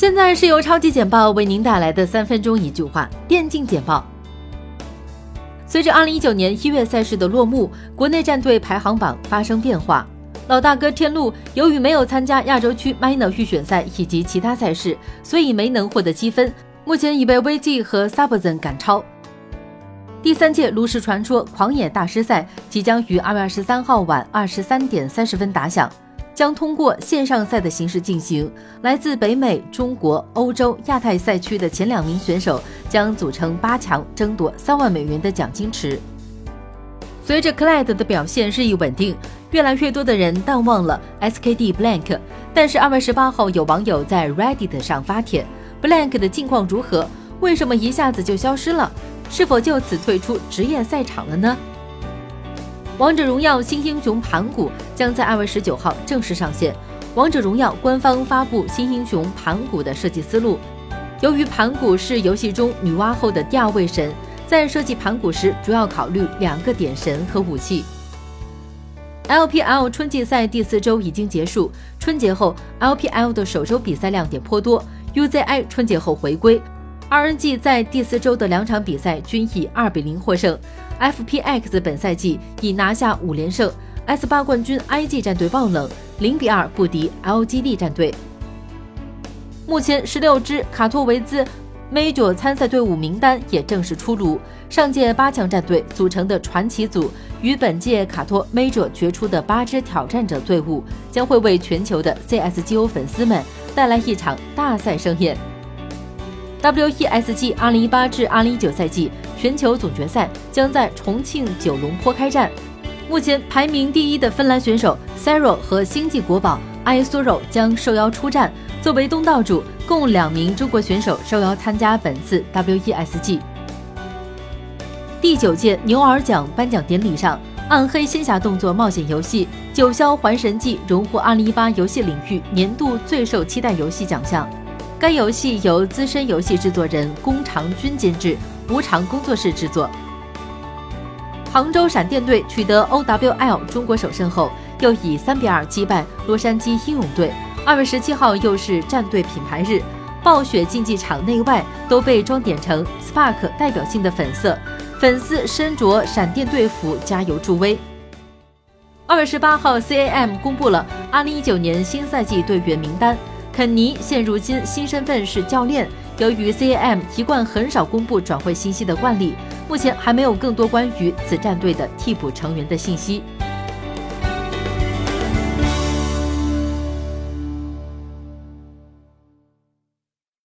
现在是由超级简报为您带来的三分钟一句话电竞简报。随着2019年一月赛事的落幕，国内战队排行榜发生变化。老大哥天路由于没有参加亚洲区 minor 预选赛以及其他赛事，所以没能获得积分，目前已被 VG 和 Subzen 赶超。第三届炉石传说狂野大师赛即将于二月二十三号晚二十三点三十分打响。将通过线上赛的形式进行。来自北美、中国、欧洲、亚太赛区的前两名选手将组成八强，争夺三万美元的奖金池。随着 Clyde 的表现日益稳定，越来越多的人淡忘了 SKD Blank。但是二月十八号，有网友在 Reddit 上发帖：Blank 的近况如何？为什么一下子就消失了？是否就此退出职业赛场了呢？王者荣耀新英雄盘古将在二月十九号正式上线。王者荣耀官方发布新英雄盘古的设计思路。由于盘古是游戏中女娲后的第二位神，在设计盘古时主要考虑两个点神和武器。LPL 春季赛第四周已经结束，春节后 LPL 的首周比赛亮点颇多。UZI 春节后回归，RNG 在第四周的两场比赛均以二比零获胜。FPX 本赛季已拿下五连胜，S 八冠军 IG 战队爆冷，零比二不敌 LGD 战队。目前十六支卡托维兹 Major 参赛队伍名单也正式出炉，上届八强战队组成的传奇组与本届卡托 Major 决出的八支挑战者队伍，将会为全球的 CSGO 粉丝们带来一场大赛盛宴。WESG 二零一八至二零一九赛季。全球总决赛将在重庆九龙坡开战。目前排名第一的芬兰选手 Sero 和星际国宝 I Soro 将受邀出战。作为东道主，共两名中国选手受邀参加本次 WESG 第九届牛耳奖颁奖典礼上，《暗黑仙侠动作冒险游戏：九霄还神记》荣获2018游戏领域年度最受期待游戏奖项。该游戏由资深游戏制作人宫长君监制。无偿工作室制作。杭州闪电队取得 OWL 中国首胜后，又以三比二击败洛杉矶英勇队。二月十七号又是战队品牌日，暴雪竞技场内外都被装点成 Spark 代表性的粉色，粉丝身着闪电队服加油助威。二月十八号，CAM 公布了二零一九年新赛季队员名单，肯尼现如今新身份是教练。由于 CAM 一贯很少公布转会信息的惯例，目前还没有更多关于此战队的替补成员的信息。